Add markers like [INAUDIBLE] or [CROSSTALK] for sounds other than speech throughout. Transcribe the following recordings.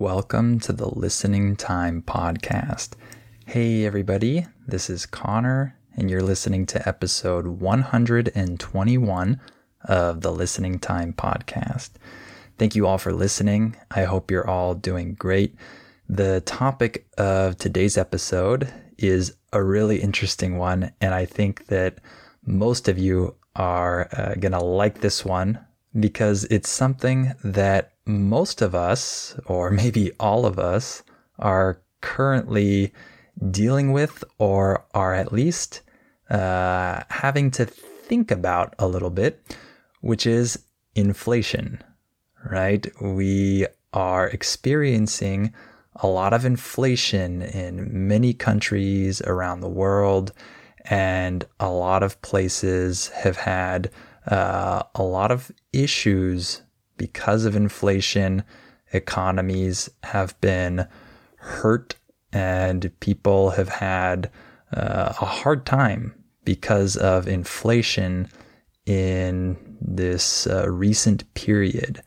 Welcome to the Listening Time Podcast. Hey, everybody, this is Connor, and you're listening to episode 121 of the Listening Time Podcast. Thank you all for listening. I hope you're all doing great. The topic of today's episode is a really interesting one, and I think that most of you are uh, going to like this one because it's something that most of us, or maybe all of us, are currently dealing with or are at least uh, having to think about a little bit, which is inflation, right? We are experiencing a lot of inflation in many countries around the world, and a lot of places have had uh, a lot of issues because of inflation. Economies have been hurt, and people have had uh, a hard time because of inflation in this uh, recent period.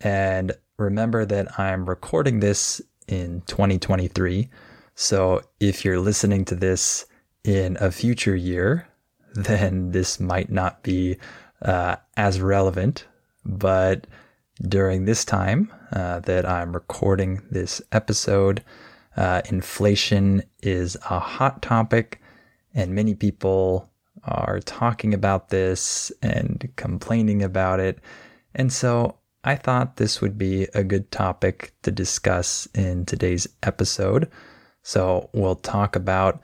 And remember that I'm recording this in 2023. So if you're listening to this in a future year, then this might not be uh, as relevant. But during this time uh, that I'm recording this episode, uh, inflation is a hot topic, and many people are talking about this and complaining about it. And so I thought this would be a good topic to discuss in today's episode. So we'll talk about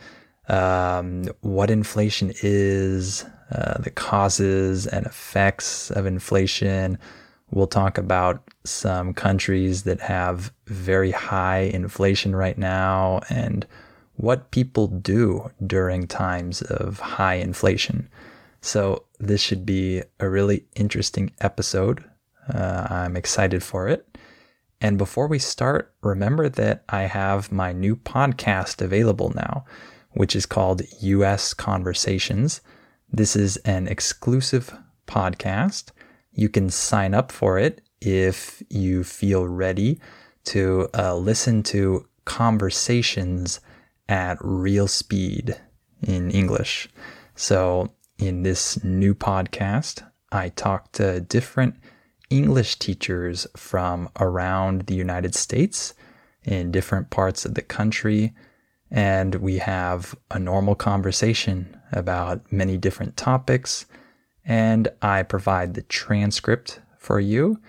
um, what inflation is, uh, the causes and effects of inflation. We'll talk about some countries that have very high inflation right now and what people do during times of high inflation. So, this should be a really interesting episode. Uh, I'm excited for it. And before we start, remember that I have my new podcast available now, which is called US Conversations. This is an exclusive podcast. You can sign up for it if you feel ready to uh, listen to conversations at real speed in English. So, in this new podcast, I talk to different English teachers from around the United States in different parts of the country and we have a normal conversation about many different topics. And I provide the transcript for you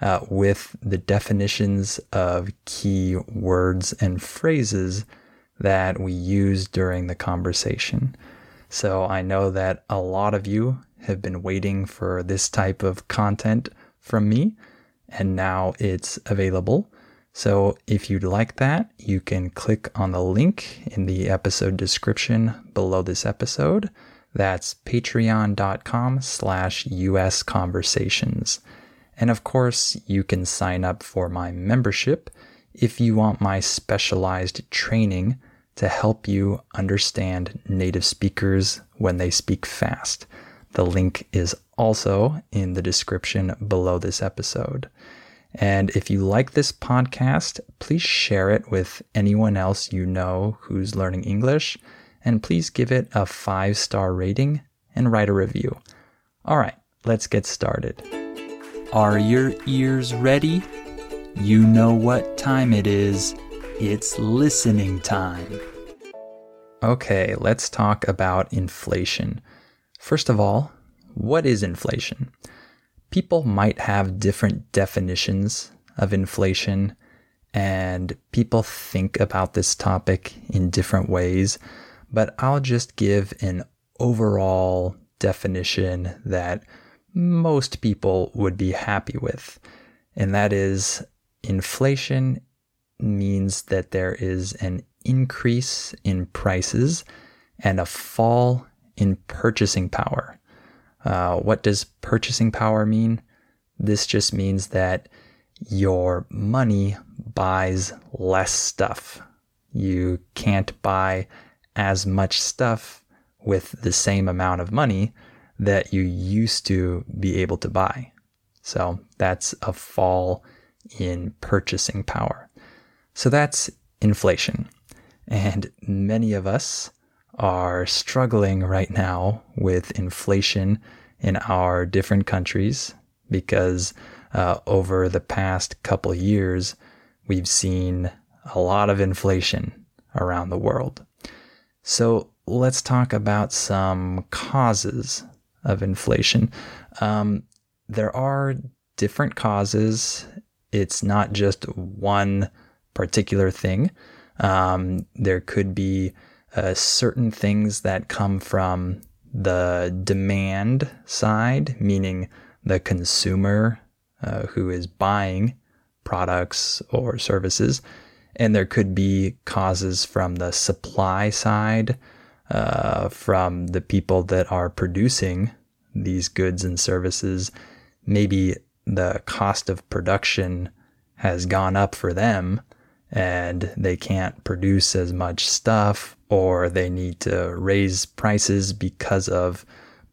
uh, with the definitions of key words and phrases that we use during the conversation. So I know that a lot of you have been waiting for this type of content from me, and now it's available. So if you'd like that, you can click on the link in the episode description below this episode. That's patreon.com slash US conversations. And of course, you can sign up for my membership if you want my specialized training to help you understand native speakers when they speak fast. The link is also in the description below this episode. And if you like this podcast, please share it with anyone else you know who's learning English. And please give it a five star rating and write a review. All right, let's get started. Are your ears ready? You know what time it is. It's listening time. Okay, let's talk about inflation. First of all, what is inflation? people might have different definitions of inflation, and people think about this topic in different ways, but I'll just give an overall definition that most people would be happy with. And that is inflation means that there is an increase in prices and a fall in purchasing power. Uh, what does purchasing power mean? This just means that your money buys less stuff. You can't buy as much stuff with the same amount of money that you used to be able to buy. So that's a fall in purchasing power. So that's inflation. And many of us are struggling right now with inflation in our different countries because uh, over the past couple years, we've seen a lot of inflation around the world. So let's talk about some causes of inflation. Um, there are different causes. It's not just one particular thing. Um, there could be uh, certain things that come from the demand side, meaning the consumer uh, who is buying products or services. And there could be causes from the supply side, uh, from the people that are producing these goods and services. Maybe the cost of production has gone up for them and they can't produce as much stuff or they need to raise prices because of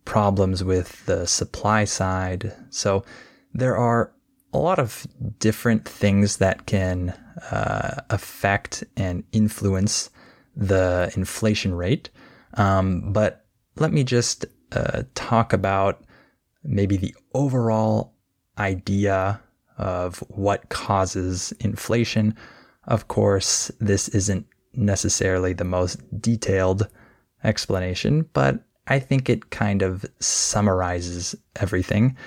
problems with the supply side. So there are a lot of different things that can uh, affect and influence the inflation rate. Um, but let me just uh, talk about maybe the overall idea of what causes inflation. Of course, this isn't necessarily the most detailed explanation, but I think it kind of summarizes everything.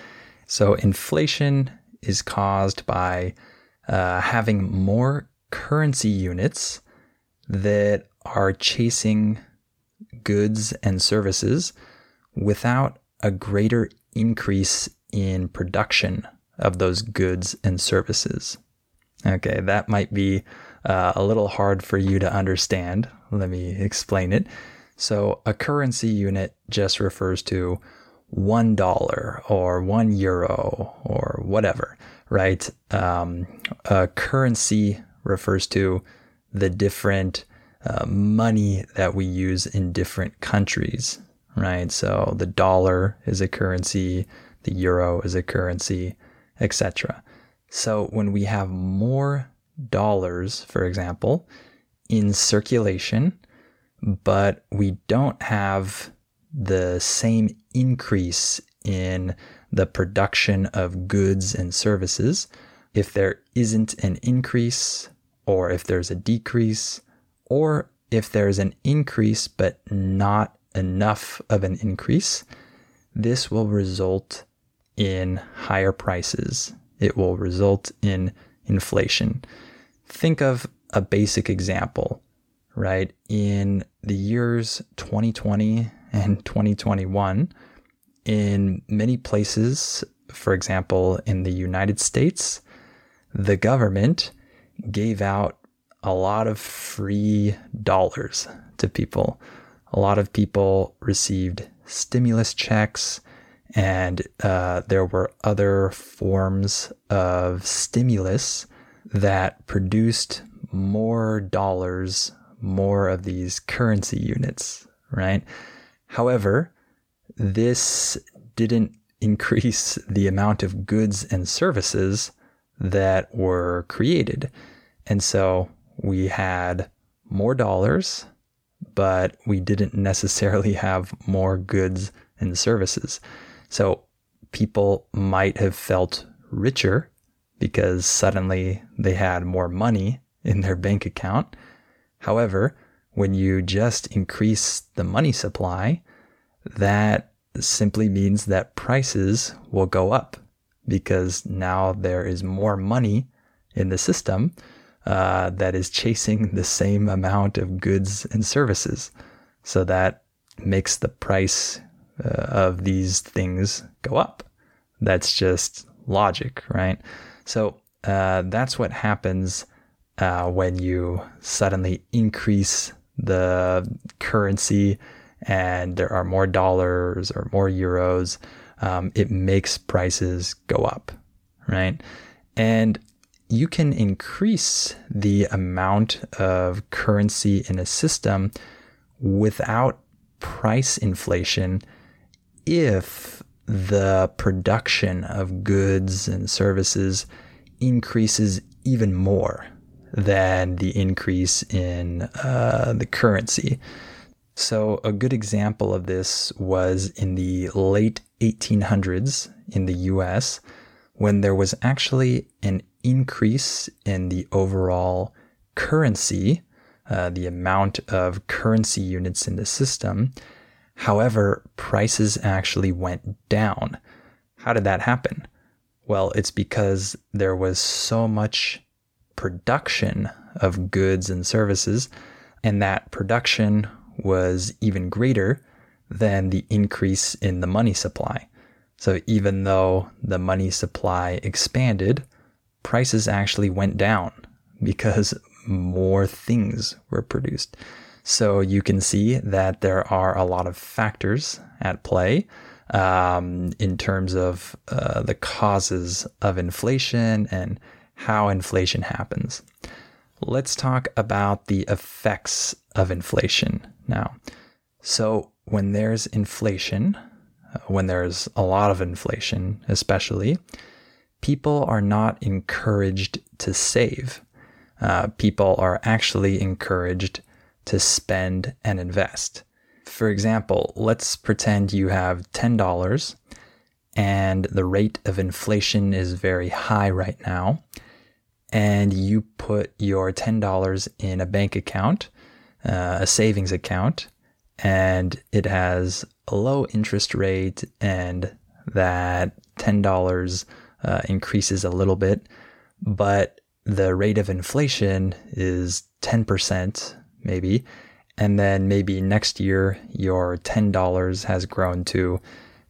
So, inflation is caused by uh, having more currency units that are chasing goods and services without a greater increase in production of those goods and services. Okay, that might be uh, a little hard for you to understand. Let me explain it. So, a currency unit just refers to one dollar or one euro or whatever, right? Um, a currency refers to the different uh, money that we use in different countries, right? So the dollar is a currency, the euro is a currency, etc. So when we have more dollars, for example, in circulation, but we don't have the same increase in the production of goods and services, if there isn't an increase, or if there's a decrease, or if there's an increase but not enough of an increase, this will result in higher prices. It will result in inflation. Think of a basic example, right? In the years 2020 and 2021, in many places, for example, in the United States, the government gave out a lot of free dollars to people. A lot of people received stimulus checks, and uh, there were other forms of stimulus that produced more dollars, more of these currency units, right? However, this didn't increase the amount of goods and services that were created. And so we had more dollars, but we didn't necessarily [LAUGHS] have more goods and services. So people might have felt richer because suddenly they had more money in their bank account. However, when you just increase the money supply, that simply means that prices will go up because now there is more money in the system uh, that is chasing the same amount of goods and services. So that makes the price uh, of these things go up. That's just logic, right? So uh, that's what happens uh, when you suddenly increase the currency and there are more dollars or more euros, um, it makes prices go up, right? And you can increase the amount of currency in a system without price inflation if the production of goods and services increases even more than the increase in uh, the currency. So, a good example of this was in the late 1800s in the US when there was actually an increase in the overall currency, uh, the amount of currency units in the system. However, prices actually went down. How did that happen? Well, it's because there was so much production of goods and services, and that production was even greater than the increase in the money supply. So even though the money supply expanded, prices actually went down [LAUGHS] because more things were produced. So you can see that there are a lot of factors at play um, in terms of uh, the causes of inflation and how inflation happens. Let's talk about the effects of inflation now. So, when there's inflation, uh, when there's a lot of inflation, especially, people are not encouraged to save. Uh, people are actually encouraged to spend and invest. For example, let's pretend you have $10 and the rate of inflation is very high right now, and you put your $10 in a bank account, uh, a savings account, and it has a low interest rate, and that $10 uh, increases a little bit, but the rate of inflation is 10%, maybe. And then maybe next year, your $10 has grown to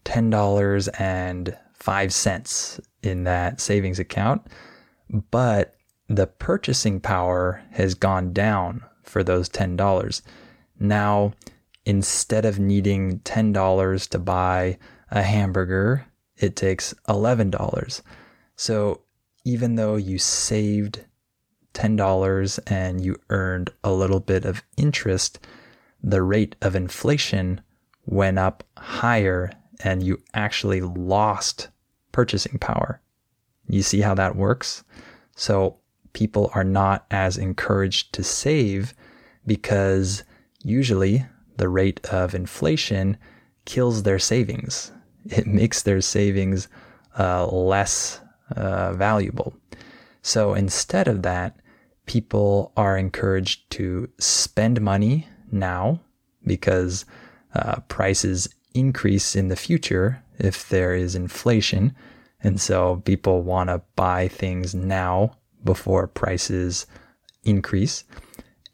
$10.05 in that savings account. But the purchasing power has gone down for those $10. Now, instead of needing $10 to buy a hamburger, it takes $11. So even though you saved $10 and you earned a little bit of interest, the rate of inflation went up higher and you actually lost purchasing power. You see how that works? So people are not as encouraged to save because usually the rate of inflation kills their savings. [LAUGHS] It makes their savings uh, less uh, valuable. So instead of that, people are encouraged to spend money now because uh, prices increase in the future if there is inflation. And so people want to buy things now before prices increase.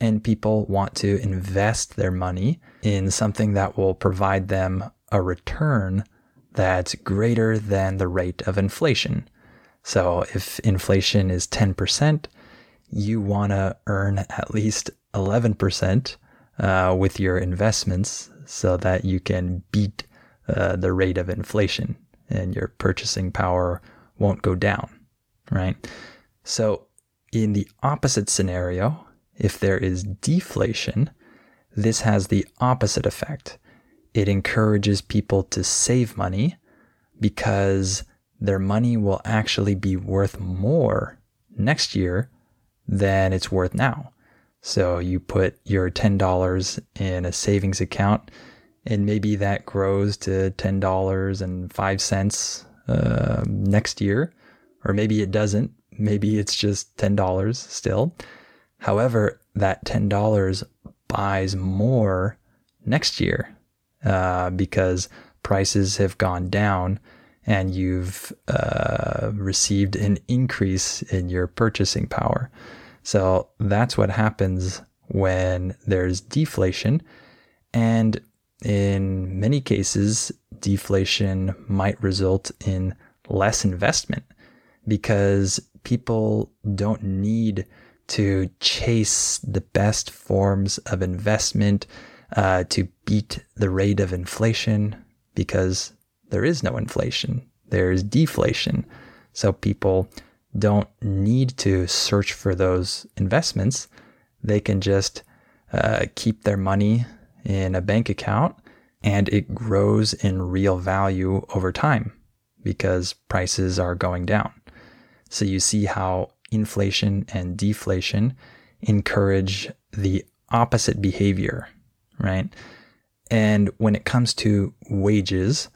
And people want to invest their money in something that will provide them a return that's greater than the rate of inflation. So if inflation is 10%, you want to earn at least 11% uh, with your investments so that you can beat uh, the rate of inflation and your purchasing power won't go down, right? So, in the opposite scenario, if there is deflation, this has the opposite effect. It encourages people to save money because their money will actually be worth more next year than it's worth now. So you put your $10 in a savings account, and maybe that grows to $10.05 uh, next year, or maybe it doesn't. Maybe it's just $10 still. However, that $10 buys more next year uh, because prices have gone down and you've uh, received an increase in your purchasing power. So that's what happens when there's deflation. And in many cases, deflation might result in less investment because people don't need to chase the best forms of investment uh, to beat the rate of inflation because there is no inflation, there's deflation. So people don't need to search for those investments. They can just uh, keep their money in a bank account and it grows in real value over time because prices are going down. So you see how inflation and deflation encourage the opposite behavior, right? And when it comes to wages,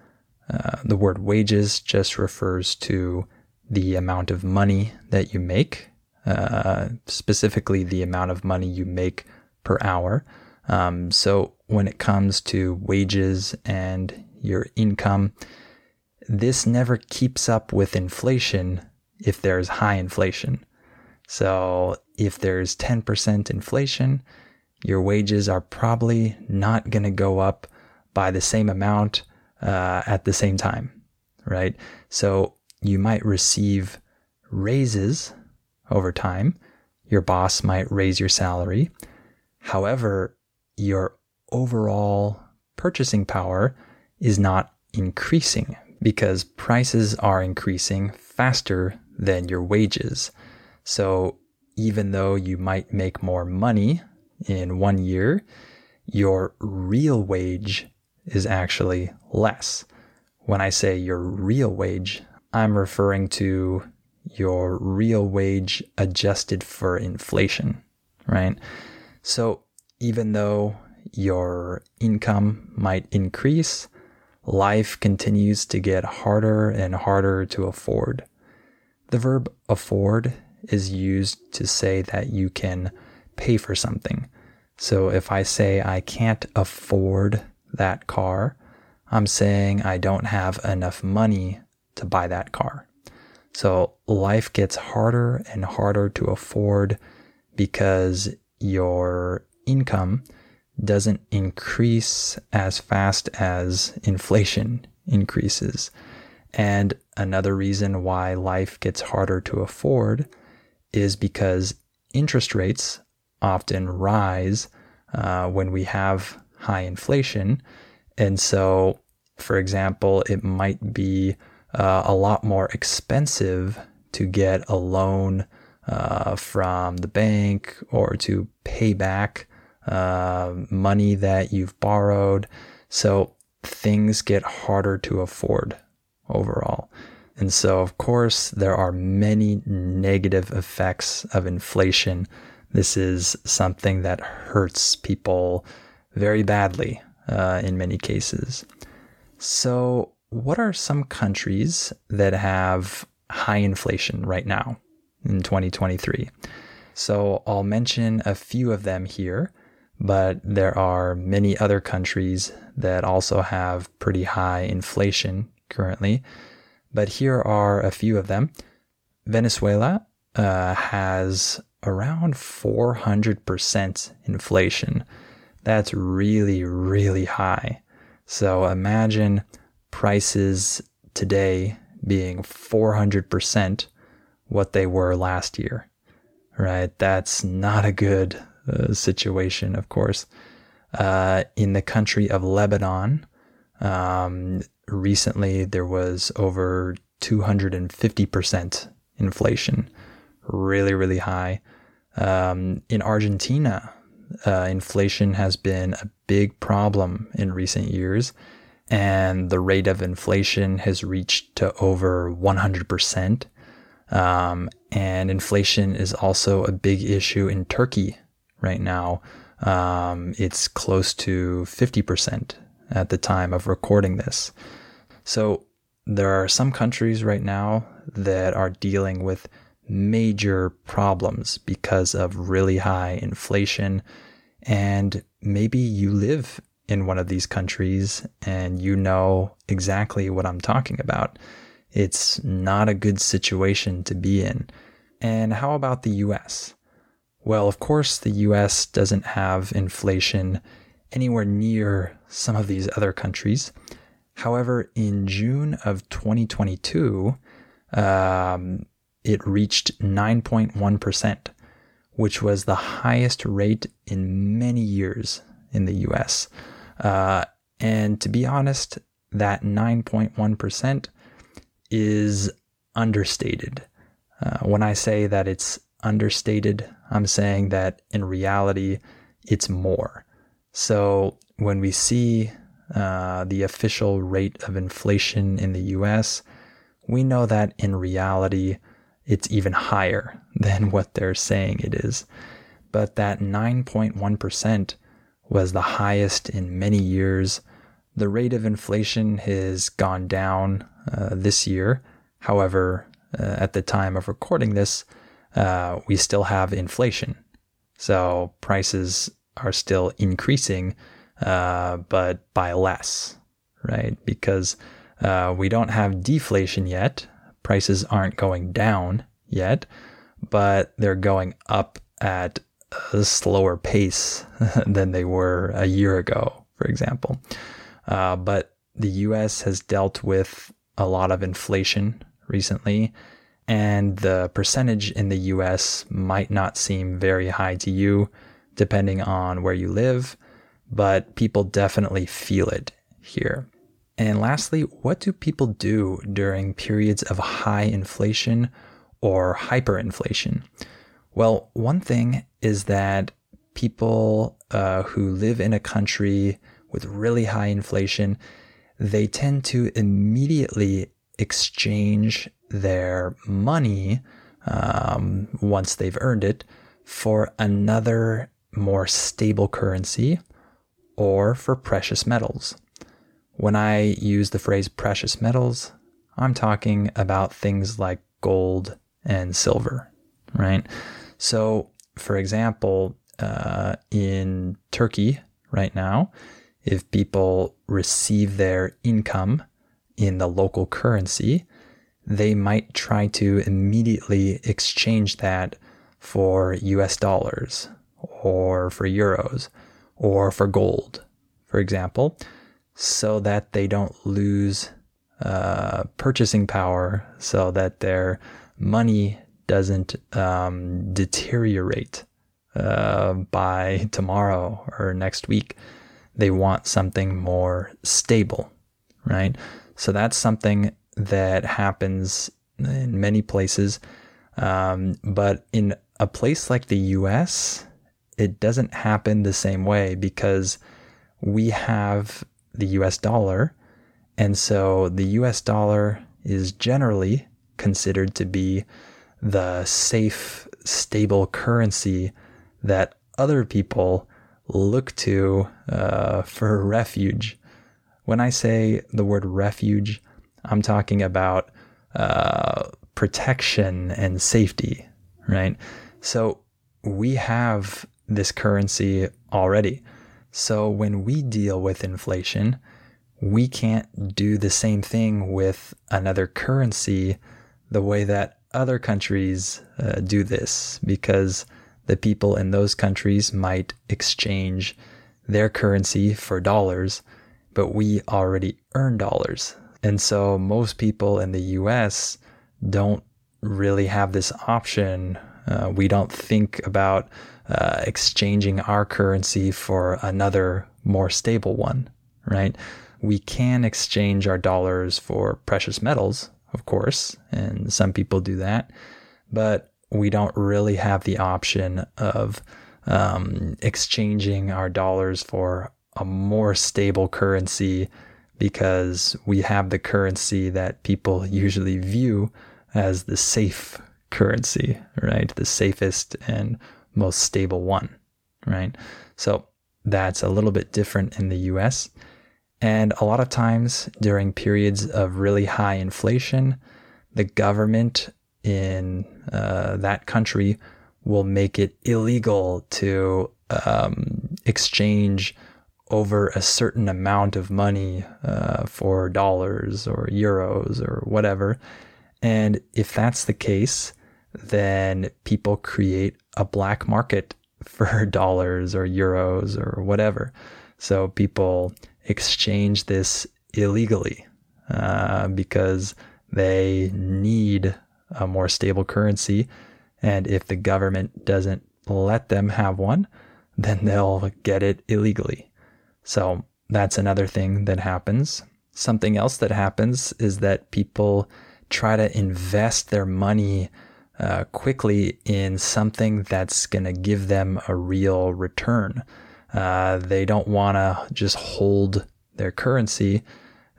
uh, the word wages just refers to the amount of money that you make, uh, specifically the amount of money you make per hour. Um, so when it comes to wages and your income, this never keeps up with inflation if there's high inflation. So if there's 10% inflation, your wages are probably not going to go up by the same amount uh, at the same time, right? So you might receive raises over time. Your boss might raise your salary. However, your overall purchasing power is not increasing because prices are increasing faster than your wages. So even though you might make more money in one year, your real wage is actually less. When I say your real wage, I'm referring to your real wage adjusted for inflation, right? So even though your income might increase, life continues to get harder and harder to afford. The verb afford is used to say that you can pay for something. So if I say I can't afford that car, I'm saying I don't have enough money to buy that car. So life gets harder and harder to afford because your income doesn't increase as fast as inflation increases. And another reason why life gets harder to afford is because interest rates often rise uh, when we have high inflation. And so, for example, it might be uh, a lot more expensive to get a loan uh, from the bank or to pay back uh, money that you've borrowed. So things get harder to afford overall. And so, of course, there are many negative effects of inflation. This is something that hurts people very badly uh, in many cases. So, what are some countries that have high inflation right now in 2023? So, I'll mention a few of them here, but there are many other countries that also have pretty high inflation currently. But here are a few of them. Venezuela uh, has around 400% inflation. That's really, really high. So imagine prices today being 400% what they were last year, right? That's not a good uh, situation, of course. Uh, in the country of Lebanon, um, recently there was over 250% inflation, really, really high. Um, in Argentina, uh, inflation has been a big problem in recent years, and the rate of inflation has reached to over 100%. Um, and inflation is also a big issue in Turkey right now. Um, it's close to 50% at the time of recording this. So there are some countries right now that are dealing with major problems because of really high inflation. And maybe you live in one of these countries and you know exactly what I'm talking about. It's not a good situation to be in. And how about the US? Well, of course, the US doesn't have inflation anywhere near some of these other countries. However, in June of 2022, um, it reached 9.1%, which was the highest rate in many years in the US. Uh, and to be honest, that 9.1% is understated. Uh, when I say that it's understated, I'm saying that in reality, it's more. So when we see uh, the official rate of inflation in the US, we know that in reality, it's even higher [LAUGHS] than what they're saying it is. But that 9.1% was the highest in many years. The rate of inflation has gone down uh, this year. However, uh, at the time of recording this, uh, we still have inflation. So prices are still increasing, uh, but by less, right? Because uh, we don't have deflation yet. Prices aren't going down yet, but they're going up at a slower pace [LAUGHS] than they were a year ago, for example. Uh, but the US has dealt with a lot of inflation recently, and the percentage in the US might not seem very high to you, depending on where you live, but people definitely feel it here. And lastly, what do people do during periods of high inflation or hyperinflation? Well, one thing is that people uh, who live in a country with really high inflation, they tend to immediately exchange their money um, once they've earned it for another more stable currency or for precious metals. When I use the phrase precious metals, I'm talking about things like gold and silver, right? So, for example, uh, in Turkey right now, if people receive their income in the local currency, they might try to immediately exchange that for US dollars or for euros or for gold, for example, so that they don't lose uh, purchasing power, so that their money doesn't um, deteriorate uh, by tomorrow or next week. They want something more stable, right? So that's something that happens in many places. Um, but in a place like the US, it doesn't happen the same way because we have the US dollar. And so the US dollar is generally considered to be the safe, stable currency that other people look to uh, for refuge. When I say the word refuge, I'm talking about uh, protection and safety, right? So we have this currency already. So when we deal with inflation, we can't do the same thing with another currency the way that other countries uh, do this because the people in those countries might exchange their currency for dollars, but we already earn dollars. And so most people in the US don't really have this option. Uh, we don't think about uh, exchanging our currency for another more stable one, right? We can exchange our dollars for precious metals, of course, and some people do that, but we don't really have the option of um, exchanging our dollars for a more stable currency because we have the currency that people usually view as the safe currency, right? The safest and most stable one, right? So that's a little bit different in the US. And a lot of times during periods of really high inflation, the government in uh, that country will make it illegal to um, exchange over a certain amount of money uh, for dollars or euros or whatever. And if that's the case, then people create a black market [LAUGHS] for dollars or euros or whatever. So people exchange this illegally uh, because they need a more stable currency. And if the government doesn't let them have one, then they'll get it illegally. So that's another thing that happens. Something else that happens is that people try to invest their money uh, quickly in something that's going to give them a real return. Uh, they don't want to just hold their currency.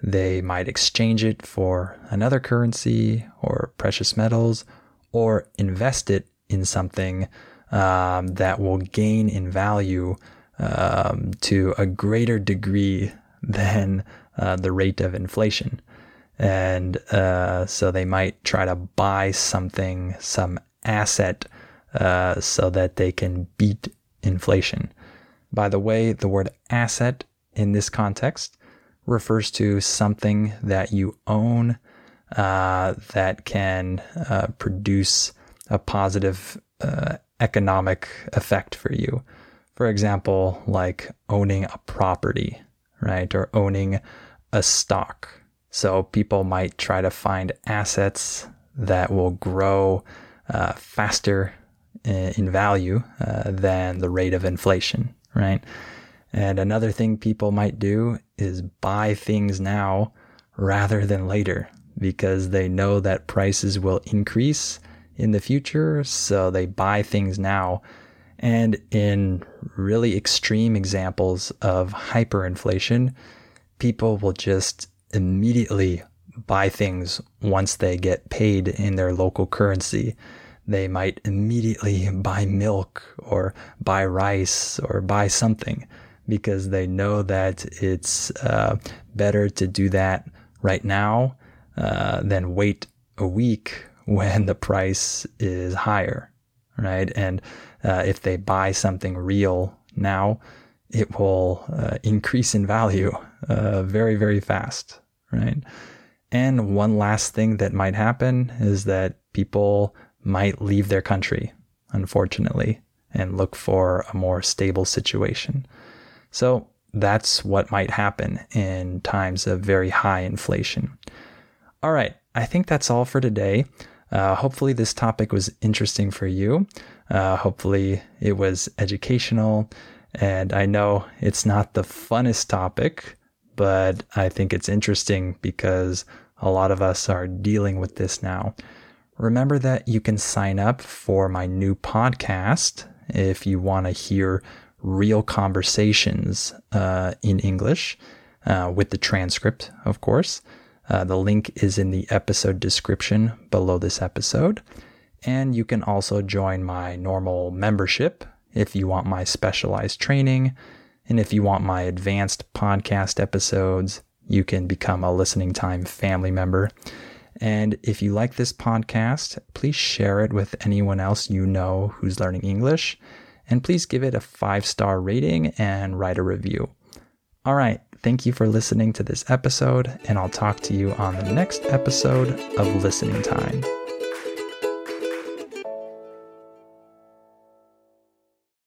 They might exchange it for another currency or precious metals, or invest it in something um, that will gain in value um, to a greater degree than uh, the rate of inflation. And uh, so they might try to buy something, some asset, uh, so that they can beat inflation. By the way, the word asset in this context refers to something that you own uh, that can uh, produce a positive uh, economic effect for you. For example, like owning a property, right? Or owning a stock. So people might try to find assets that will grow uh, faster in value uh, than the rate of inflation, right? And another thing people might do is buy things now rather than later because they know that prices will increase in the future. So they buy things now. And in really extreme examples of hyperinflation, people will just immediately buy things once they get paid in their local currency. They might immediately [LAUGHS] buy milk or buy rice or buy something because they know that it's uh, better to do that right now uh, than wait a week [LAUGHS] when the price is higher, right? And uh, if they buy something real now, it will uh, increase in value uh, very, very fast, right? And one last thing that might happen is that people might leave their country, unfortunately, and look for a more stable situation. So that's what might happen in times of very high inflation. All right, I think that's all for today. Uh, hopefully, this topic was interesting for you. Uh, hopefully, it was educational. And I know it's not the funnest topic, but I think it's interesting because a lot of us are dealing with this now. Remember that you can sign up for my new podcast if you want to hear real conversations uh, in English uh, with the transcript, of course. Uh, the link is in the episode description below this episode. And you can also join my normal membership if you want my specialized training. And if you want my advanced podcast episodes, you can become a listening time family member. And if you like this podcast, please share it with anyone else you know who's learning English and please give it a five star rating and write a review. All right, thank you for listening to this episode, and I'll talk to you on the next episode of Listening Time.